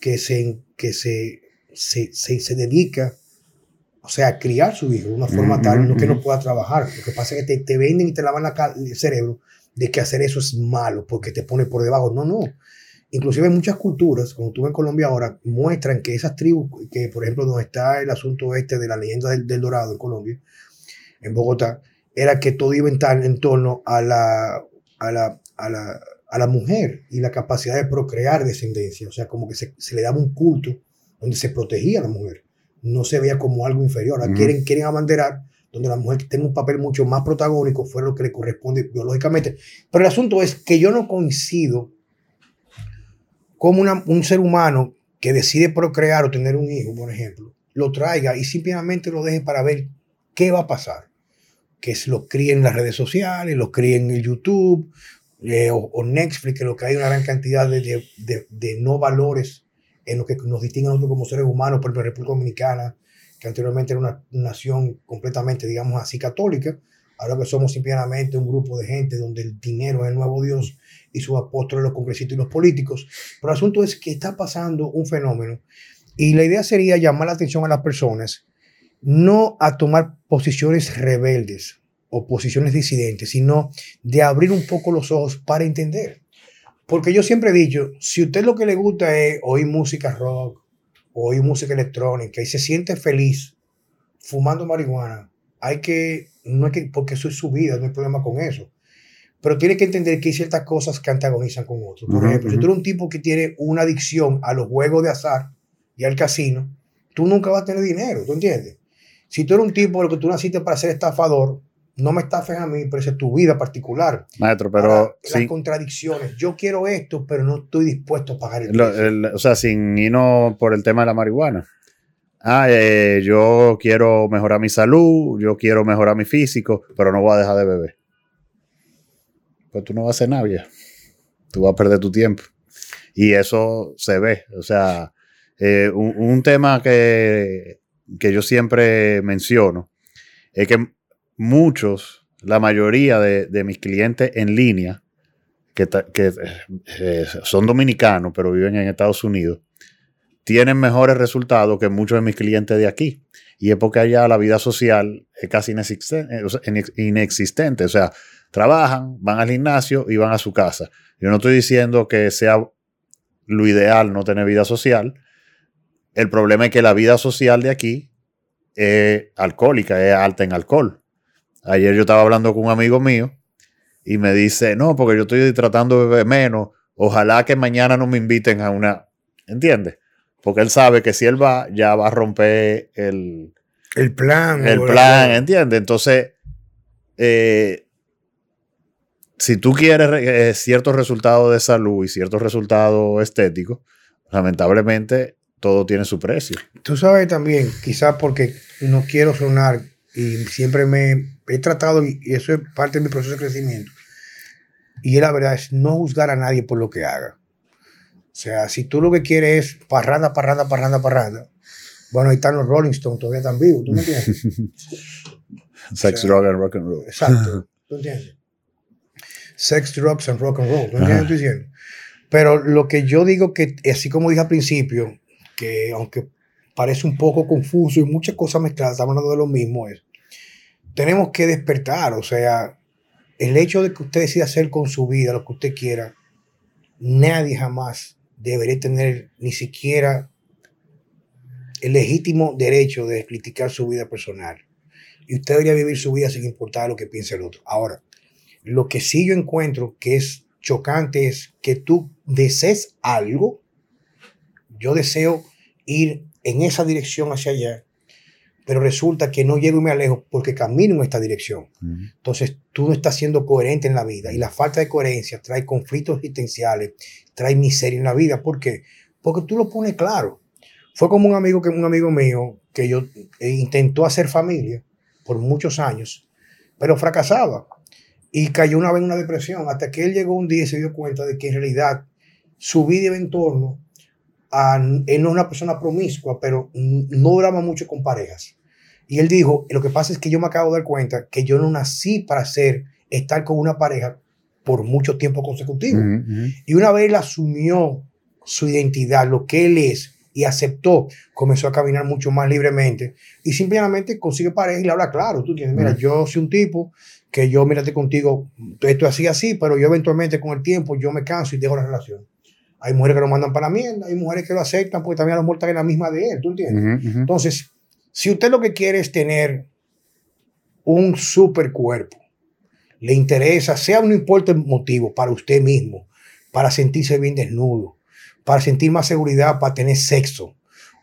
que se, que se, se, se, dedica, o sea, a criar su hijo de una forma tal no que no pueda trabajar. Lo que pasa es que te, te venden y te lavan la, el cerebro de que hacer eso es malo porque te pone por debajo. No, no. Inclusive muchas culturas, como tú en Colombia ahora, muestran que esas tribus, que por ejemplo donde está el asunto este de la leyenda del, Dorado en Colombia, en Bogotá, era que todo iba en, en torno a la, a la, a la, a la mujer y la capacidad de procrear descendencia. O sea, como que se, se le daba un culto donde se protegía a la mujer. No se veía como algo inferior. quieren, quieren abanderar donde la mujer tenga un papel mucho más protagónico, fue lo que le corresponde biológicamente. Pero el asunto es que yo no coincido como un ser humano que decide procrear o tener un hijo, por ejemplo, lo traiga y simplemente lo deje para ver qué va a pasar. Que lo críe en las redes sociales, lo críe en YouTube eh, o, Netflix, que lo que hay una gran cantidad de, de, no valores en lo que nos distingue a nosotros como seres humanos, por ejemplo, la República Dominicana, que anteriormente era una nación completamente, digamos así, católica, ahora que somos simplemente un grupo de gente donde el dinero es el nuevo Dios y sus apóstoles, los congresistas y los políticos. Pero el asunto es que está pasando un fenómeno y la idea sería llamar la atención a las personas, no a tomar posiciones rebeldes o posiciones disidentes, sino de abrir un poco los ojos para entender. Porque yo siempre he dicho, si usted lo que le gusta es oír música rock, oír música electrónica y se siente feliz fumando marihuana, hay que, no es que, porque eso es su vida, no hay problema con eso pero tiene que entender que hay ciertas cosas que antagonizan con otros. Por ejemplo, si tú eres un tipo que tiene una adicción a los juegos de azar y al casino, tú nunca vas a tener dinero, ¿tú entiendes? Si tú eres un tipo que tú naciste para ser estafador, no me estafes a mí, pero esa es tu vida particular. Maestro, pero... Las contradicciones. Yo quiero esto, pero no estoy dispuesto a pagar el, O sea, sin irnos por el tema de la marihuana. Ah, eh, yo quiero mejorar mi salud, yo quiero mejorar mi físico, pero no voy a dejar de beber pues tú no vas a hacer nada Tú vas a perder tu tiempo. Y eso se ve. O sea, eh, un, tema que, que yo siempre menciono es que muchos, la mayoría de, mis clientes en línea, que, eh, son dominicanos pero viven en Estados Unidos, tienen mejores resultados que muchos de mis clientes de aquí. Y es porque allá la vida social es casi inexistente. O sea, trabajan, van al gimnasio y van a su casa. Yo no estoy diciendo que sea lo ideal no tener vida social. El problema es que la vida social de aquí es alcohólica, es alta en alcohol. Ayer yo estaba hablando con un amigo mío y me dice, no, porque yo estoy tratando de beber menos. Ojalá que mañana no me inviten a una... ¿Entiendes? Porque él sabe que si él va, ya va a romper el... El plan. El plan, ¿entiendes? Entonces, eh, si tú quieres eh, ciertos resultados de salud y ciertos resultados estéticos, lamentablemente todo tiene su precio. Tú sabes también, quizás porque no quiero sonar y siempre me he tratado, y eso es parte de mi proceso de crecimiento, y la verdad es no juzgar a nadie por lo que haga. O sea, si tú lo que quieres es parranda, parranda, parranda, parranda, bueno, ahí están los Rolling Stones, todavía están vivos, ¿tú me entiendes? <laughs> Sex, drug and rock and roll. Exacto, <laughs> ¿tú entiendes? Sex, drugs and rock and roll. ¿No entiendes estoy diciendo? Pero lo que yo digo que, así como dije al principio, que aunque parece un poco confuso y muchas cosas mezcladas, estamos hablando de lo mismo, es, tenemos que despertar, o sea, el hecho de que usted decida hacer con su vida lo que usted quiera, nadie jamás debería tener ni siquiera el legítimo derecho de criticar su vida personal. Y usted debería vivir su vida sin importar lo que piense el otro. Ahora, lo que sí yo encuentro que es chocante es que tú desees algo. Yo deseo ir en esa dirección hacia allá, pero resulta que no llego y me alejo porque camino en esta dirección. Entonces tú no estás siendo coherente en la vida y la falta de coherencia trae conflictos existenciales, trae miseria en la vida. ¿Por qué? Porque tú lo pones claro. Fue como un amigo, que, un amigo mío que yo eh, intentó hacer familia por muchos años, pero fracasaba y cayó una vez en una depresión, hasta que él llegó un día y se dio cuenta de que en realidad su vida iba en torno a, él no es una persona promiscua, pero no duraba mucho con parejas. Y él dijo, lo que pasa es que yo me acabo de dar cuenta que yo no nací para ser, estar con una pareja por mucho tiempo consecutivo. Y una vez él asumió su identidad, lo que él es, y aceptó, comenzó a caminar mucho más libremente y simplemente consigue pareja y le habla claro. Tú tienes, mira, yo soy un tipo que yo, mírate contigo, esto así, así, pero yo eventualmente con el tiempo yo me canso y dejo la relación. Hay mujeres que lo mandan para la mierda, hay mujeres que lo aceptan porque también a lo mejor están en la misma de él, ¿tú entiendes? Entonces, si usted lo que quiere es tener un super cuerpo, le interesa, sea no importa el motivo, para usted mismo, para sentirse bien desnudo, para sentir más seguridad, para tener sexo,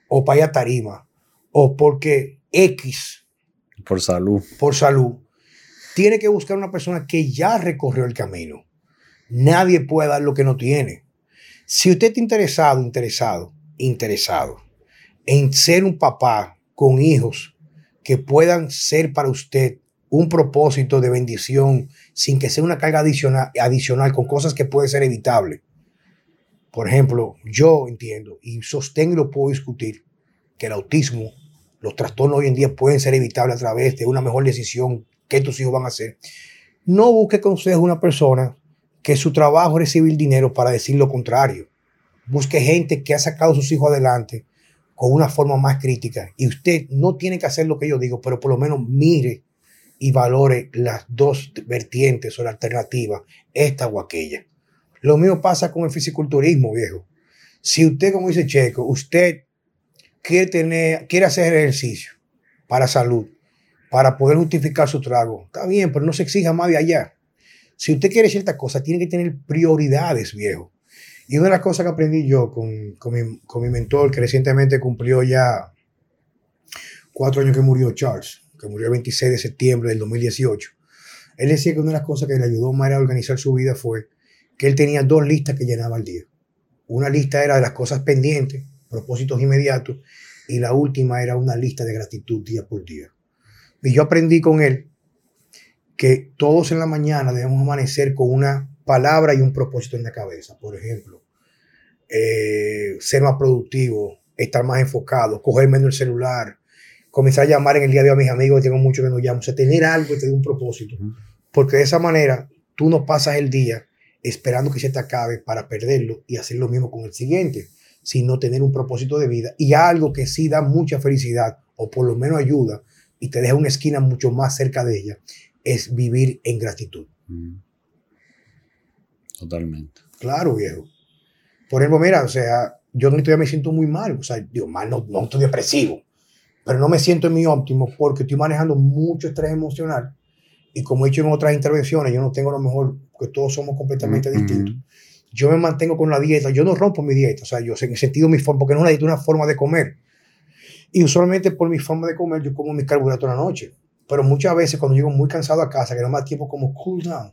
o para ir a tarima, o porque X Por salud. por salud, tiene que buscar una persona que ya recorrió el camino. Nadie puede dar lo que no tiene. Si usted está interesado, interesado, interesado en ser un papá con hijos que puedan ser para usted un propósito de bendición sin que sea una carga adicional, adicional con cosas que pueden ser evitables. Por ejemplo, yo entiendo y sostengo y lo puedo discutir que el autismo, los trastornos hoy en día pueden ser evitables a través de una mejor decisión que tus hijos van a hacer. No busque consejo de una persona que su trabajo es recibir dinero para decir lo contrario. Busque gente que ha sacado a sus hijos adelante con una forma más crítica. Y usted no tiene que hacer lo que yo digo, pero por lo menos mire y valore las dos vertientes o la alternativa, esta o aquella. Lo mismo pasa con el fisiculturismo, viejo. Si usted, como dice Checo, usted quiere, tener, quiere hacer ejercicio para salud, para poder justificar su trago, está bien, pero no se exija más de allá. Si usted quiere ciertas cosas, tiene que tener prioridades, viejo. Y una de las cosas que aprendí yo con, con, mi, con mi mentor, que recientemente cumplió ya cuatro años que murió Charles, que murió el 26 de septiembre del 2018, él decía que una de las cosas que le ayudó más a organizar su vida fue que él tenía dos listas que llenaba al día. Una lista era de las cosas pendientes, propósitos inmediatos, y la última era una lista de gratitud día por día. Y yo aprendí con él que todos en la mañana debemos amanecer con una palabra y un propósito en la cabeza. Por ejemplo, eh, ser más productivo, estar más enfocado, coger menos el celular, comenzar a llamar en el día de hoy a mis amigos, que tengo mucho que no llamo, o sea, tener algo que te dé un propósito. Porque de esa manera tú no pasas el día esperando que se te acabe para perderlo y hacer lo mismo con el siguiente, sino tener un propósito de vida y algo que sí da mucha felicidad o por lo menos ayuda y te deja una esquina mucho más cerca de ella, es vivir en gratitud. Mm. Totalmente. Claro, viejo. Por ejemplo, mira, o sea, yo días me siento muy mal, o sea, digo, mal, no, no estoy depresivo, pero no me siento en mi óptimo porque estoy manejando mucho estrés emocional y como he dicho en otras intervenciones, yo no tengo lo mejor, que todos somos completamente Ujú. distintos. Yo me mantengo con la dieta, yo no rompo mi dieta, o sea, yo en el sentido de mi forma, porque no es una dieta, es una forma de comer. Y usualmente por mi forma de comer, yo como mis carbohidratos en la noche. Pero muchas veces cuando llego muy cansado a casa, que no da tiempo como cool down,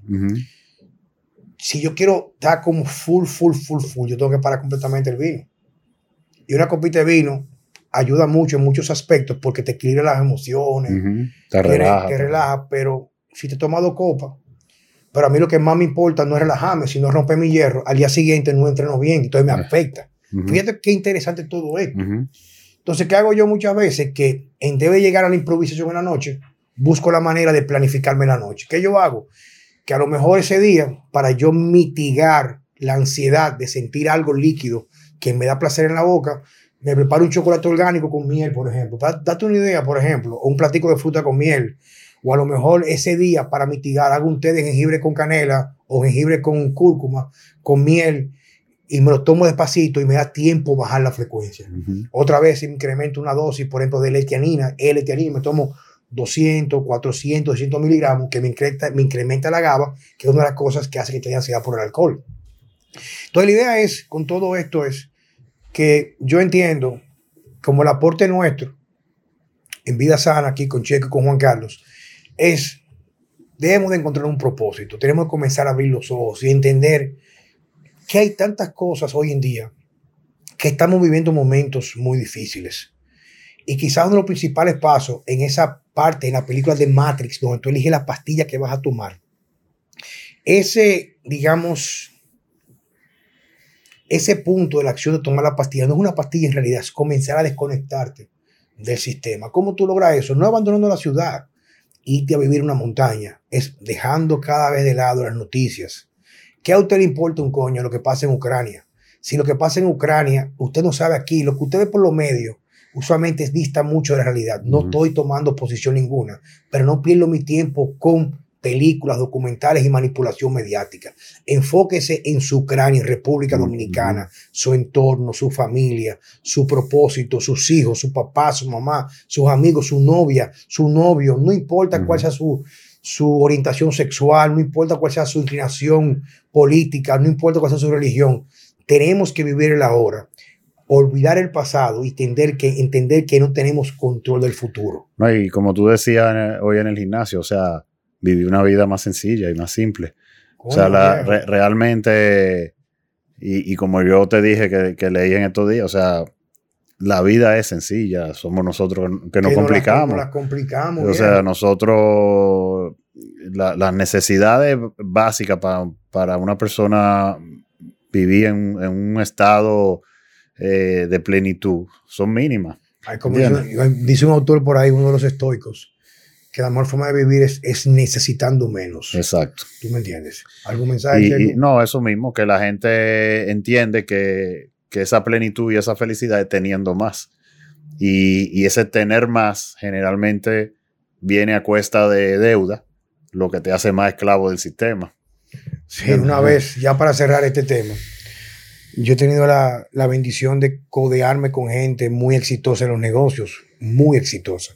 si yo quiero estar como full, full, full, full, yo tengo que parar completamente el vino. Y una copita de vino ayuda mucho en muchos aspectos porque te equilibra las emociones, Ujú. Te te, relaja. te relaja, pero si te tomas dos copas, pero a mí lo que más me importa no es relajarme, sino romper mi hierro, al día siguiente no entreno bien, entonces me Ah. afecta. Fíjate qué interesante todo esto. Entonces, ¿qué hago yo muchas veces? Que en vez de llegar a la improvisación en la noche, busco la manera de planificarme la noche. ¿Qué yo hago? Que a lo mejor ese día, para yo mitigar la ansiedad de sentir algo líquido que me da placer en la boca, me preparo un chocolate orgánico con miel, por ejemplo. Da- Date una idea, por ejemplo, o un platico de fruta con miel. O a lo mejor ese día, para mitigar, hago un té de jengibre con canela o jengibre con cúrcuma, con miel, y me lo tomo despacito y me da tiempo bajar la frecuencia. Otra vez incremento una dosis, por ejemplo, de L-etianina. L-etianina me tomo 200, 400, 200 miligramos, que me incrementa, me incrementa la GABA, que es una de las cosas que hace que te dé ansiedad por el alcohol. Entonces, la idea es, con todo esto, es que yo entiendo, como el aporte nuestro en Vida Sana, aquí con Checo y con Juan Carlos, es, debemos de encontrar un propósito, tenemos que comenzar a abrir los ojos y entender que hay tantas cosas hoy en día que estamos viviendo momentos muy difíciles. Y quizás uno de los principales pasos en esa parte, en la película de Matrix, donde tú eliges la pastilla que vas a tomar, ese, digamos, ese punto de la acción de tomar la pastilla no es una pastilla en realidad, es comenzar a desconectarte del sistema. ¿Cómo tú logras eso? No abandonando la ciudad, irte a vivir una montaña, es dejando cada vez de lado las noticias. ¿Qué a usted le importa un coño lo que pasa en Ucrania? Si lo que pasa en Ucrania, usted no sabe aquí, lo que usted ve por los medios, usualmente dista mucho de la realidad. No estoy tomando posición ninguna, pero no pierdo mi tiempo con películas, documentales y manipulación mediática. Enfóquese en su en República Dominicana, su entorno, su familia, su propósito, sus hijos, su papá, su mamá, sus amigos, su novia, su novio, no importa cuál sea su, su orientación sexual, no importa cuál sea su inclinación política, no importa cuál sea su religión, tenemos que vivir el ahora, olvidar el pasado y entender que, entender que no tenemos control del futuro. No, y como tú decías hoy en el gimnasio, o sea, vivir una vida más sencilla y más simple. o sea, realmente, y, como yo te dije que, que, leí en estos días, o sea, la vida es sencilla, somos nosotros que nos complicamos. La, complicamos. O sea, nosotros, las necesidades básicas para, una persona vivir en, un estado eh, de plenitud son mínimas. dice, un autor por ahí, uno de los estoicos, que la mejor forma de vivir es, necesitando menos. Exacto. ¿Tú me entiendes? ¿Algún mensaje? no, eso mismo, que la gente entiende que, que esa plenitud y esa felicidad es teniendo más. Y, ese tener más generalmente viene a cuesta de deuda, lo que te hace más esclavo del sistema. Sí, una vez, ya para cerrar este tema, yo he tenido la, la, bendición de codearme con gente muy exitosa en los negocios, muy exitosa.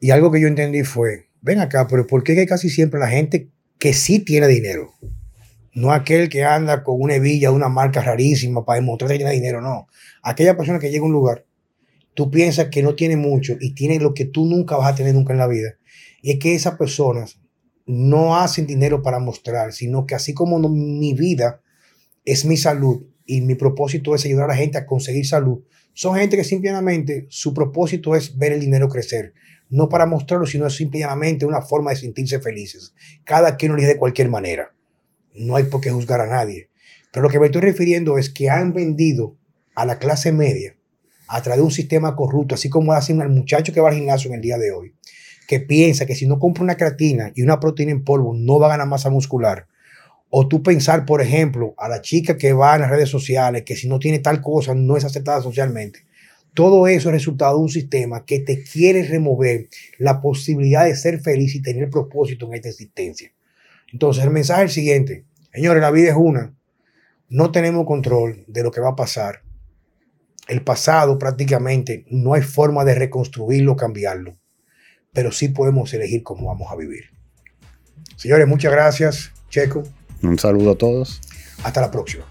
Y algo que yo entendí fue, ven acá, pero ¿por qué casi siempre la gente que sí tiene dinero, no aquel que anda con una hebilla, una marca rarísima para demostrar que tiene dinero, no. Aquella persona que llega a un lugar, tú piensas que no tiene mucho y tiene lo que tú nunca vas a tener nunca en la vida. Y es que esas personas no hacen dinero para mostrar, sino que así como mi vida es mi salud y mi propósito es ayudar a la gente a conseguir salud, son gente que simplemente su propósito es ver el dinero crecer. No para mostrarlo, sino simplemente una forma de sentirse felices. Cada quien lo dice de cualquier manera no hay por qué juzgar a nadie. Pero lo que me estoy refiriendo es que han vendido a la clase media a través de un sistema corrupto, así como hacen al muchacho que va al gimnasio en el día de hoy, que piensa que si no compra una creatina y una proteína en polvo no va a ganar masa muscular. O tú pensar, por ejemplo, a la chica que va en las redes sociales, que si no tiene tal cosa no es aceptada socialmente. Todo eso es resultado de un sistema que te quiere remover la posibilidad de ser feliz y tener propósito en esta existencia. Entonces, el mensaje es el siguiente. Señores, la vida es una. No tenemos control de lo que va a pasar. El pasado prácticamente no hay forma de reconstruirlo cambiarlo, pero sí podemos elegir cómo vamos a vivir. Señores, muchas gracias. Checo. Un saludo a todos. Hasta la próxima.